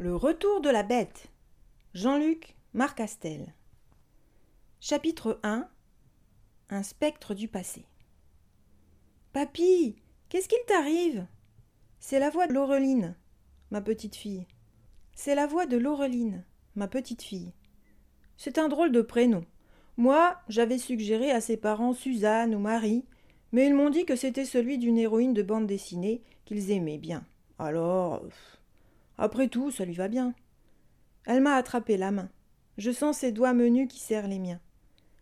Le retour de la bête. Jean-Luc Marcastel. Chapitre 1 Un spectre du passé. Papy, qu'est-ce qu'il t'arrive? C'est la voix de Laureline, ma petite fille. C'est la voix de Laureline, ma petite fille. C'est un drôle de prénom. Moi, j'avais suggéré à ses parents Suzanne ou Marie, mais ils m'ont dit que c'était celui d'une héroïne de bande dessinée qu'ils aimaient bien. Alors. Après tout, ça lui va bien. Elle m'a attrapé la main. Je sens ses doigts menus qui serrent les miens.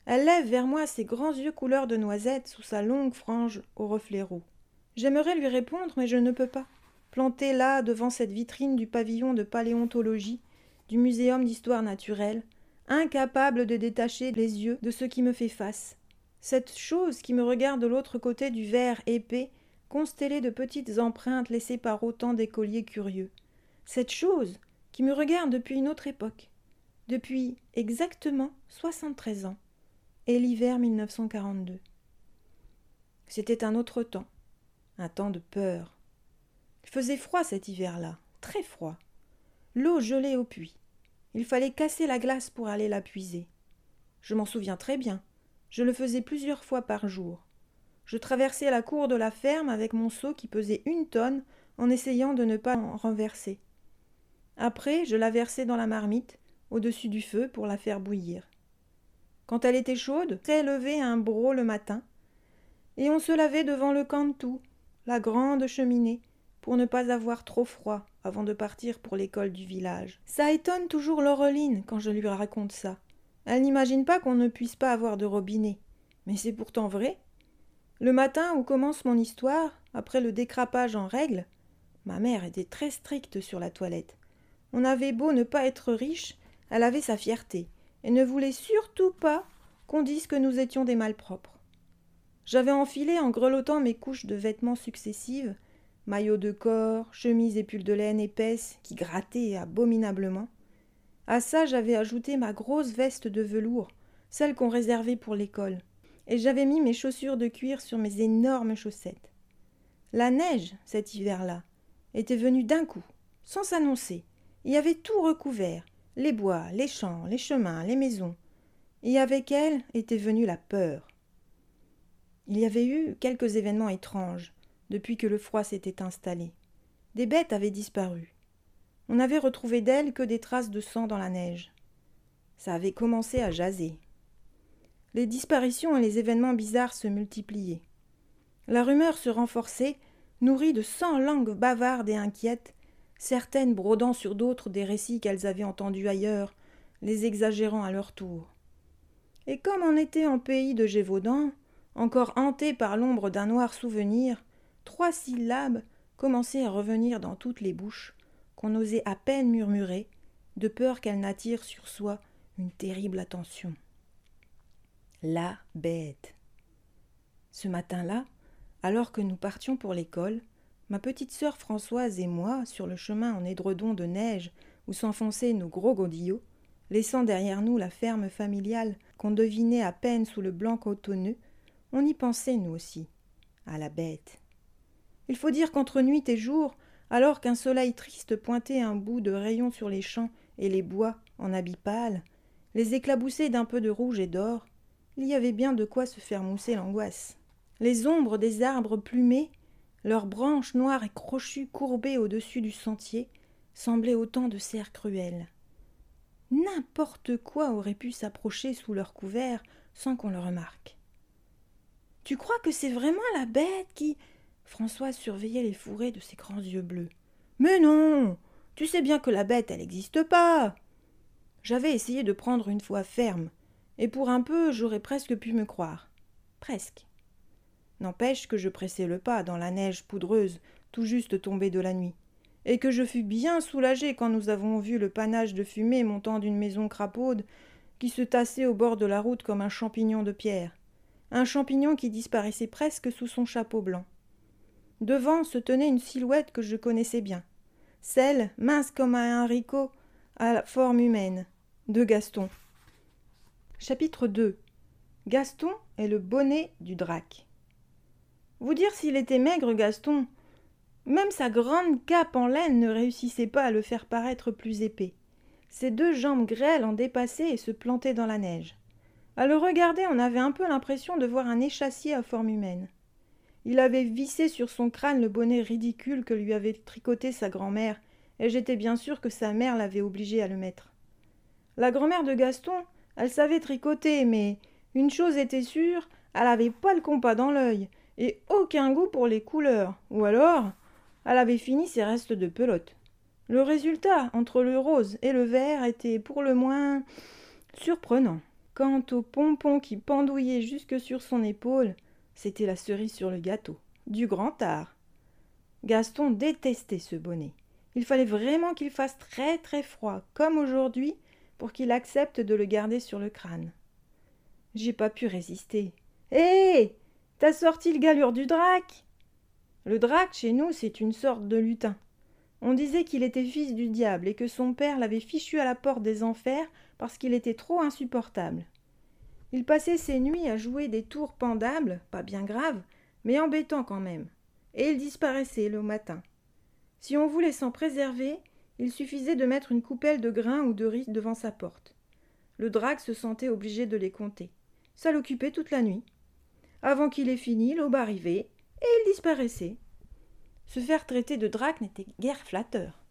Elle lève vers moi ses grands yeux couleur de noisette sous sa longue frange aux reflets roux. J'aimerais lui répondre, mais je ne peux pas. Planté là, devant cette vitrine du pavillon de paléontologie, du muséum d'histoire naturelle, incapable de détacher les yeux de ce qui me fait face. Cette chose qui me regarde de l'autre côté du verre épais, constellé de petites empreintes laissées par autant d'écoliers curieux cette chose qui me regarde depuis une autre époque, depuis exactement soixante-treize ans, et l'hiver 1942. C'était un autre temps, un temps de peur. Il faisait froid cet hiver-là, très froid. L'eau gelait au puits. Il fallait casser la glace pour aller la puiser. Je m'en souviens très bien. Je le faisais plusieurs fois par jour. Je traversais la cour de la ferme avec mon seau qui pesait une tonne en essayant de ne pas en renverser. Après, je la versais dans la marmite, au-dessus du feu, pour la faire bouillir. Quand elle était chaude, c'est levé un broc le matin, et on se lavait devant le cantou, la grande cheminée, pour ne pas avoir trop froid avant de partir pour l'école du village. Ça étonne toujours Laureline quand je lui raconte ça. Elle n'imagine pas qu'on ne puisse pas avoir de robinet. Mais c'est pourtant vrai. Le matin où commence mon histoire, après le décrapage en règle, ma mère était très stricte sur la toilette. On avait beau ne pas être riche, elle avait sa fierté, et ne voulait surtout pas qu'on dise que nous étions des malpropres. J'avais enfilé en grelottant mes couches de vêtements successives, maillots de corps, chemises et pulls de laine épaisse qui grattaient abominablement. À ça, j'avais ajouté ma grosse veste de velours, celle qu'on réservait pour l'école, et j'avais mis mes chaussures de cuir sur mes énormes chaussettes. La neige, cet hiver-là, était venue d'un coup, sans s'annoncer, y avait tout recouvert les bois, les champs, les chemins, les maisons. Et avec elle était venue la peur. Il y avait eu quelques événements étranges depuis que le froid s'était installé. Des bêtes avaient disparu. On n'avait retrouvé d'elles que des traces de sang dans la neige. Ça avait commencé à jaser. Les disparitions et les événements bizarres se multipliaient. La rumeur se renforçait, nourrie de cent langues bavardes et inquiètes, certaines brodant sur d'autres des récits qu'elles avaient entendus ailleurs, les exagérant à leur tour. Et comme on était en pays de Gévaudan, encore hanté par l'ombre d'un noir souvenir, trois syllabes commençaient à revenir dans toutes les bouches, qu'on osait à peine murmurer, de peur qu'elles n'attirent sur soi une terrible attention. La bête. Ce matin-là, alors que nous partions pour l'école, Ma petite sœur Françoise et moi, sur le chemin en édredon de neige où s'enfonçaient nos gros godillots, laissant derrière nous la ferme familiale qu'on devinait à peine sous le blanc cotonneux, on y pensait nous aussi, à la bête. Il faut dire qu'entre nuit et jour, alors qu'un soleil triste pointait un bout de rayon sur les champs et les bois en habits pâles, les éclaboussés d'un peu de rouge et d'or, il y avait bien de quoi se faire mousser l'angoisse. Les ombres des arbres plumés leurs branches noires et crochues courbées au-dessus du sentier semblaient autant de cerfs cruels. N'importe quoi aurait pu s'approcher sous leur couvert sans qu'on le remarque. Tu crois que c'est vraiment la bête qui. Françoise surveillait les fourrés de ses grands yeux bleus. Mais non Tu sais bien que la bête, elle n'existe pas J'avais essayé de prendre une fois ferme, et pour un peu j'aurais presque pu me croire. Presque. N'empêche que je pressai le pas dans la neige poudreuse, tout juste tombée de la nuit, et que je fus bien soulagé quand nous avons vu le panache de fumée montant d'une maison crapaude qui se tassait au bord de la route comme un champignon de pierre, un champignon qui disparaissait presque sous son chapeau blanc. Devant se tenait une silhouette que je connaissais bien, celle, mince comme un haricot, à la forme humaine, de Gaston. Chapitre 2 Gaston est le bonnet du drac. Vous dire s'il était maigre, Gaston. Même sa grande cape en laine ne réussissait pas à le faire paraître plus épais. Ses deux jambes grêles en dépassaient et se plantaient dans la neige. À le regarder, on avait un peu l'impression de voir un échassier à forme humaine. Il avait vissé sur son crâne le bonnet ridicule que lui avait tricoté sa grand-mère, et j'étais bien sûr que sa mère l'avait obligé à le mettre. La grand-mère de Gaston, elle savait tricoter, mais une chose était sûre, elle avait pas le compas dans l'œil, et aucun goût pour les couleurs, ou alors elle avait fini ses restes de pelote. Le résultat entre le rose et le vert était pour le moins surprenant. Quant au pompon qui pendouillait jusque sur son épaule, c'était la cerise sur le gâteau, du grand art. Gaston détestait ce bonnet. Il fallait vraiment qu'il fasse très très froid, comme aujourd'hui, pour qu'il accepte de le garder sur le crâne. J'ai pas pu résister. Hé T'as sorti le galure du drac Le drac, chez nous, c'est une sorte de lutin. On disait qu'il était fils du diable et que son père l'avait fichu à la porte des enfers parce qu'il était trop insupportable. Il passait ses nuits à jouer des tours pendables, pas bien graves, mais embêtants quand même, et il disparaissait le matin. Si on voulait s'en préserver, il suffisait de mettre une coupelle de grains ou de riz devant sa porte. Le drac se sentait obligé de les compter. Ça l'occupait toute la nuit. Avant qu'il ait fini, l'aube arrivait, et il disparaissait. Se faire traiter de drac n'était guère flatteur.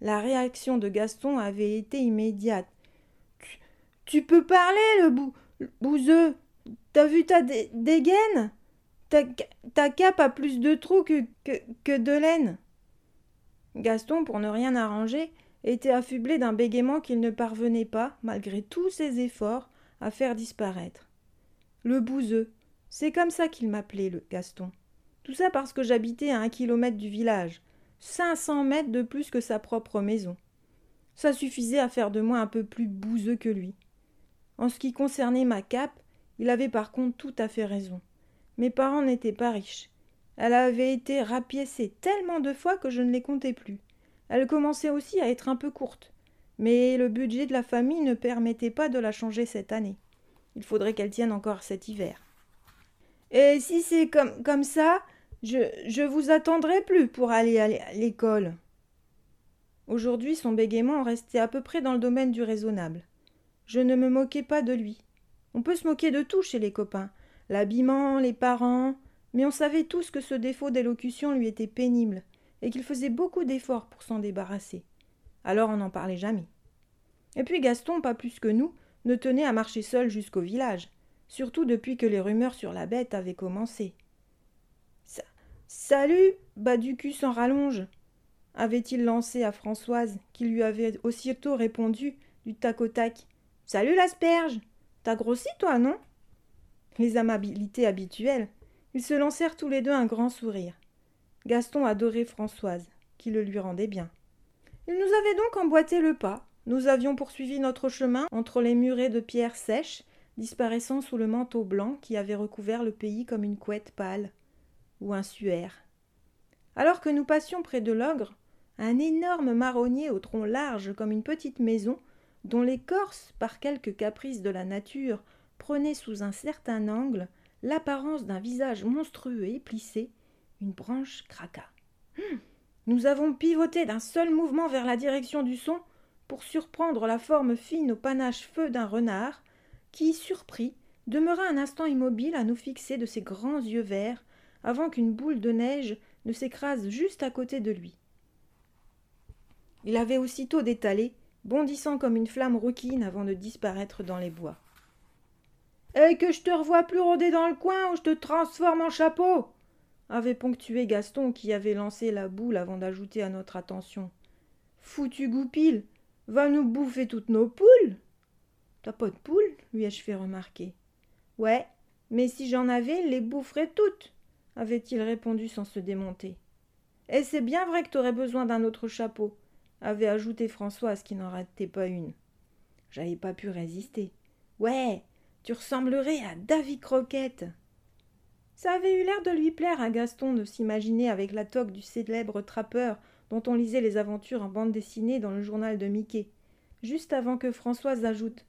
La réaction de Gaston avait été immédiate. Tu, peux parler, le, bou, bouseux T'as vu ta dégaine? Ta, cape a plus de trous que de laine. Gaston, pour ne rien arranger, était affublé d'un bégaiement qu'il ne parvenait pas, malgré tous ses efforts, à faire disparaître. Le bouseux, c'est comme ça qu'il m'appelait, le Gaston. Tout ça parce que j'habitais à un kilomètre du village, cinq cents mètres de plus que sa propre maison. Ça suffisait à faire de moi un peu plus bouseux que lui. En ce qui concernait ma cape, il avait par contre tout à fait raison. Mes parents n'étaient pas riches. Elle avait été rapiécée tellement de fois que je ne les comptais plus. Elle commençait aussi à être un peu courte. Mais le budget de la famille ne permettait pas de la changer cette année. Il faudrait qu'elle tienne encore cet hiver. Et si c'est comme, comme ça, je, je vous attendrai plus pour aller à l'école. Aujourd'hui, son bégaiement restait à peu près dans le domaine du raisonnable. Je ne me moquais pas de lui. On peut se moquer de tout chez les copains l'habillement, les parents, mais on savait tous que ce défaut d'élocution lui était pénible, et qu'il faisait beaucoup d'efforts pour s'en débarrasser. Alors on n'en parlait jamais. Et puis Gaston, pas plus que nous, ne tenait à marcher seul jusqu'au village, surtout depuis que les rumeurs sur la bête avaient commencé. Salut, bas du cul sans rallonge avait-il lancé à Françoise, qui lui avait aussitôt répondu du tac au tac. Salut l'asperge T'as grossi, toi, non? Les amabilités habituelles. Ils se lancèrent tous les deux un grand sourire. Gaston adorait Françoise, qui le lui rendait bien. Il nous avait donc emboîté le pas. Nous avions poursuivi notre chemin entre les murets de pierres sèches, disparaissant sous le manteau blanc qui avait recouvert le pays comme une couette pâle ou un suaire. Alors que nous passions près de l'ogre, un énorme marronnier au tronc large comme une petite maison, dont l'écorce, par quelque caprice de la nature, prenait sous un certain angle l'apparence d'un visage monstrueux et plissé, une branche craqua. Hum nous avons pivoté d'un seul mouvement vers la direction du son pour surprendre la forme fine au panache feu d'un renard, qui, surpris, demeura un instant immobile à nous fixer de ses grands yeux verts avant qu'une boule de neige ne s'écrase juste à côté de lui. Il avait aussitôt détalé, bondissant comme une flamme rouquine avant de disparaître dans les bois. Et que je te revois plus rôder dans le coin ou je te transforme en chapeau avait ponctué Gaston qui avait lancé la boule avant d'ajouter à notre attention. Foutu goupil, va nous bouffer toutes nos poules. T'as pas de poules lui ai-je fait remarquer. Ouais, mais si j'en avais, les boufferais toutes, avait-il répondu sans se démonter. Et c'est bien vrai que t'aurais besoin d'un autre chapeau, avait ajouté Françoise qui n'en ratait pas une. J'avais pas pu résister. Ouais, tu ressemblerais à Davy Croquette. Ça avait eu l'air de lui plaire à Gaston de s'imaginer avec la toque du célèbre trappeur dont on lisait les aventures en bande dessinée dans le journal de Mickey, juste avant que Françoise ajoute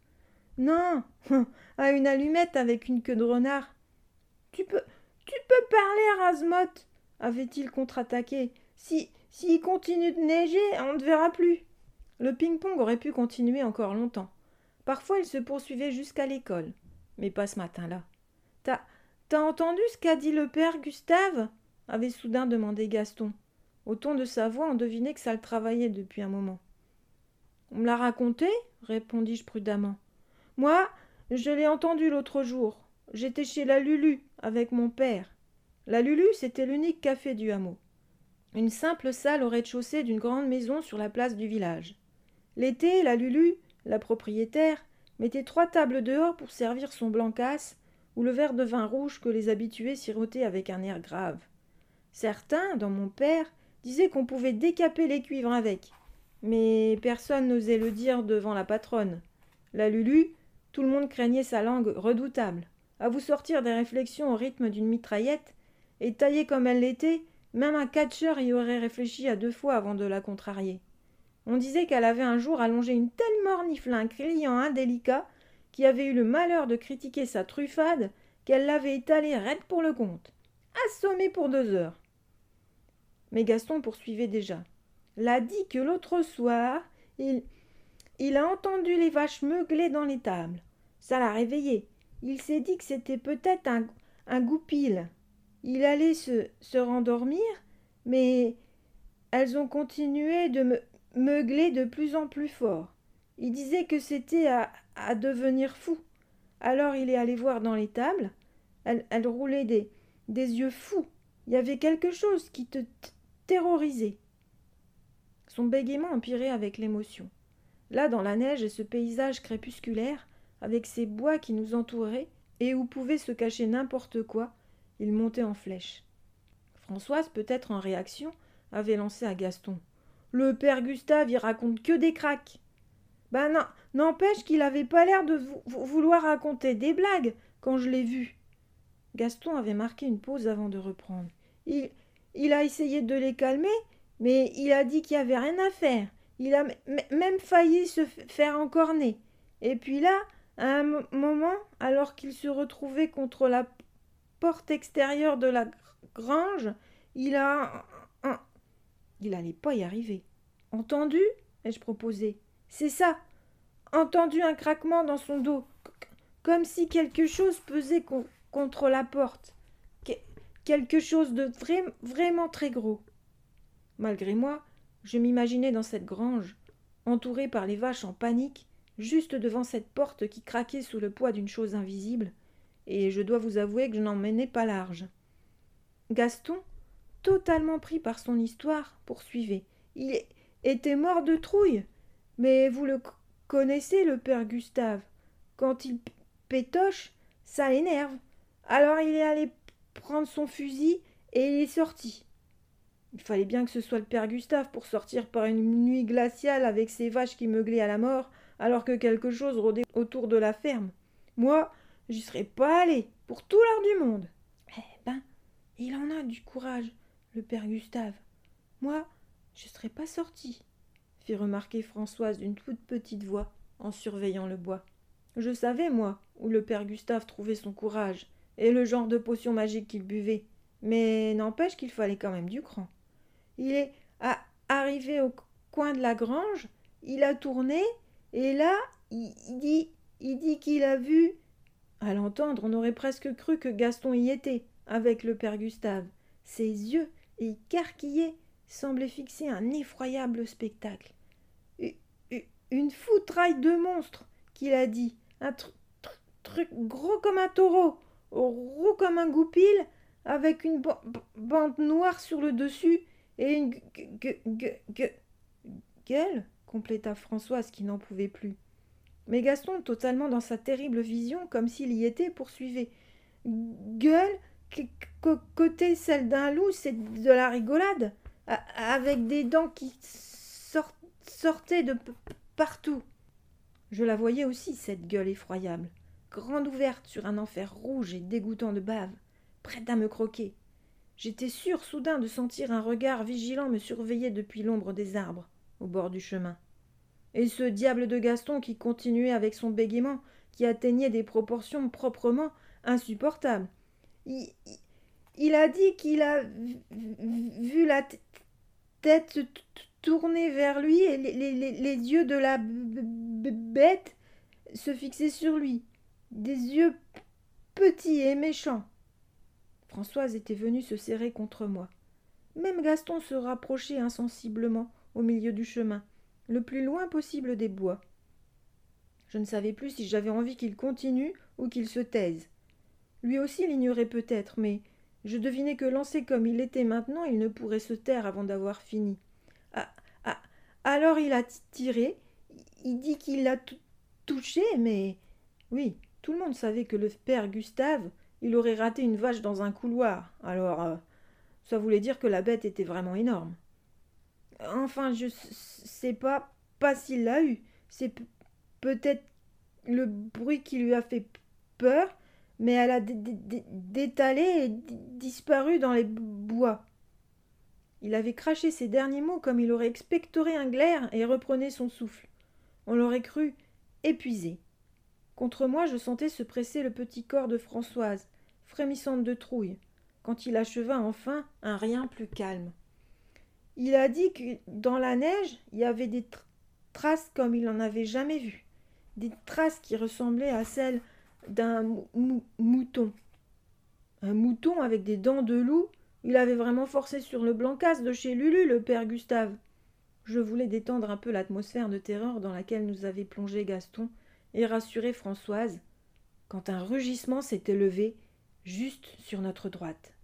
Non, à une allumette avec une queue de renard. Tu peux, tu peux parler, Rasmotte avait-il contre-attaqué. si s'il continue de neiger, on ne verra plus. Le ping-pong aurait pu continuer encore longtemps. Parfois il se poursuivait jusqu'à l'école. Mais pas ce matin-là. T'as t'as entendu ce qu'a dit le père Gustave? avait soudain demandé Gaston. Au ton de sa voix, on devinait que ça le travaillait depuis un moment. On me l'a raconté répondis-je prudemment. Moi, je l'ai entendu l'autre jour. J'étais chez la Lulu avec mon père. La Lulu, c'était l'unique café du hameau. Une simple salle au rez-de-chaussée d'une grande maison sur la place du village. L'été, la Lulu, la propriétaire, mettait trois tables dehors pour servir son blanc-casse ou le verre de vin rouge que les habitués sirotaient avec un air grave. Certains, dans mon père, disaient qu'on pouvait décaper les cuivres avec, mais personne n'osait le dire devant la patronne. La Lulu, tout le monde craignait sa langue redoutable. À vous sortir des réflexions au rythme d'une mitraillette, et taillée comme elle l'était, même un catcheur y aurait réfléchi à deux fois avant de la contrarier. On disait qu'elle avait un jour allongé une telle mornifle à un client indélicat qui avait eu le malheur de critiquer sa truffade qu'elle l'avait étalée raide pour le compte. Assommée pour deux heures. Mais Gaston poursuivait déjà. L'a dit que l'autre soir, il, il a entendu les vaches meugler dans les tables. Ça l'a réveillé. Il s'est dit que c'était peut-être un, goupil. Il allait se, rendormir, mais elles ont continué de me meugler de plus en plus fort. Il disait que c'était à, devenir fou. Alors il est allé voir dans les tables. Elles, elles roulaient des, des yeux fous. Il y avait quelque chose qui te terrorisait. Son bégaiement empirait avec l'émotion. Là, dans la neige et ce paysage crépusculaire, avec ces bois qui nous entouraient, et où pouvait se cacher n'importe quoi, il montait en flèche. Françoise, peut-être en réaction, avait lancé à Gaston. Le père Gustave, il raconte que des craques. Ben non, n'empêche qu'il avait pas l'air de vouloir raconter des blagues quand je l'ai vu. Gaston avait marqué une pause avant de reprendre. Il, il a essayé de les calmer, mais il a dit qu'il n'y avait rien à faire. Il a même failli se faire encorner. Et puis là, à un moment, alors qu'il se retrouvait contre la porte extérieure de la grange, il a. Il n'allait pas y arriver. Entendu? ai-je proposé. C'est ça. Entendu un craquement dans son dos, comme si quelque chose pesait contre la porte. quelque chose de vraiment très gros. Malgré moi, je m'imaginais dans cette grange, entourée par les vaches en panique, juste devant cette porte qui craquait sous le poids d'une chose invisible, et je dois vous avouer que je n'en menais pas large. Gaston, totalement pris par son histoire, poursuivait. Il était mort de trouille. Mais vous le connaissez, le père Gustave. Quand il pétoche, ça l'énerve. Alors il est allé prendre son fusil et il est sorti. Il fallait bien que ce soit le père Gustave pour sortir par une nuit glaciale avec ses vaches qui meuglaient à la mort, alors que quelque chose rôdait autour de la ferme. Moi, j'y serais pas allé, pour tout l'art du monde. Eh ben, il en a du courage, le père Gustave. Moi, je serais pas sorti, fit remarquer Françoise d'une toute petite voix, en surveillant le bois. Je savais, moi, où le père Gustave trouvait son courage, et le genre de potion magique qu'il buvait, mais n'empêche qu'il fallait quand même du cran. Il est arrivé au coin de la grange, il a tourné, et là, il, dit, il dit qu'il a vu. À l'entendre, on aurait presque cru que Gaston y était, avec le père Gustave. Ses yeux, écarquillés, semblaient fixer un effroyable spectacle. Une foutraille de monstre, qu'il a dit, un truc gros comme un taureau, roux comme un goupil, avec une bande noire sur le dessus et une gueule compléta Françoise qui n'en pouvait plus. Mais Gaston, totalement dans sa terrible vision, comme s'il y était, poursuivait. Gueule, côté celle d'un loup, c'est de la rigolade, avec des dents qui sortaient de partout. Je la voyais aussi, cette gueule effroyable, grande ouverte sur un enfer rouge et dégoûtant de bave, prête à me croquer. J'étais sûr soudain de sentir un regard vigilant me surveiller depuis l'ombre des arbres, au bord du chemin. Et ce diable de Gaston qui continuait avec son bégaiement, qui atteignait des proportions proprement insupportables. Il, a dit qu'il a vu la tête tournée vers lui et les, yeux de la bête se fixaient sur lui. Des yeux petits et méchants. Françoise était venue se serrer contre moi. Même Gaston se rapprochait insensiblement au milieu du chemin, le plus loin possible des bois. Je ne savais plus si j'avais envie qu'il continue ou qu'il se taise. Lui aussi l'ignorait peut-être, mais je devinais que lancé comme il était maintenant, il ne pourrait se taire avant d'avoir fini. Ah, ah, alors il a tiré, il dit qu'il l'a touché, mais oui, tout le monde savait que le père Gustave, il aurait raté une vache dans un couloir. Alors, euh, ça voulait dire que la bête était vraiment énorme. Enfin, je sais pas, pas s'il l'a eu. C'est peut-être le bruit qui lui a fait peur, mais elle a détalé et disparu dans les bois. Il avait craché ses derniers mots comme il aurait expectoré un glaire et reprenait son souffle. On l'aurait cru épuisé. Contre moi, je sentais se presser le petit corps de Françoise, frémissante de trouille, quand il acheva enfin un rien plus calme. Il a dit que dans la neige, il y avait des traces comme il n'en avait jamais vu, des traces qui ressemblaient à celles d'un mouton. Un mouton avec des dents de loup. Il avait vraiment forcé sur le blancas de chez Lulu, le père Gustave. Je voulais détendre un peu l'atmosphère de terreur dans laquelle nous avait plongé Gaston et rassurer Françoise, quand un rugissement s'était levé juste sur notre droite.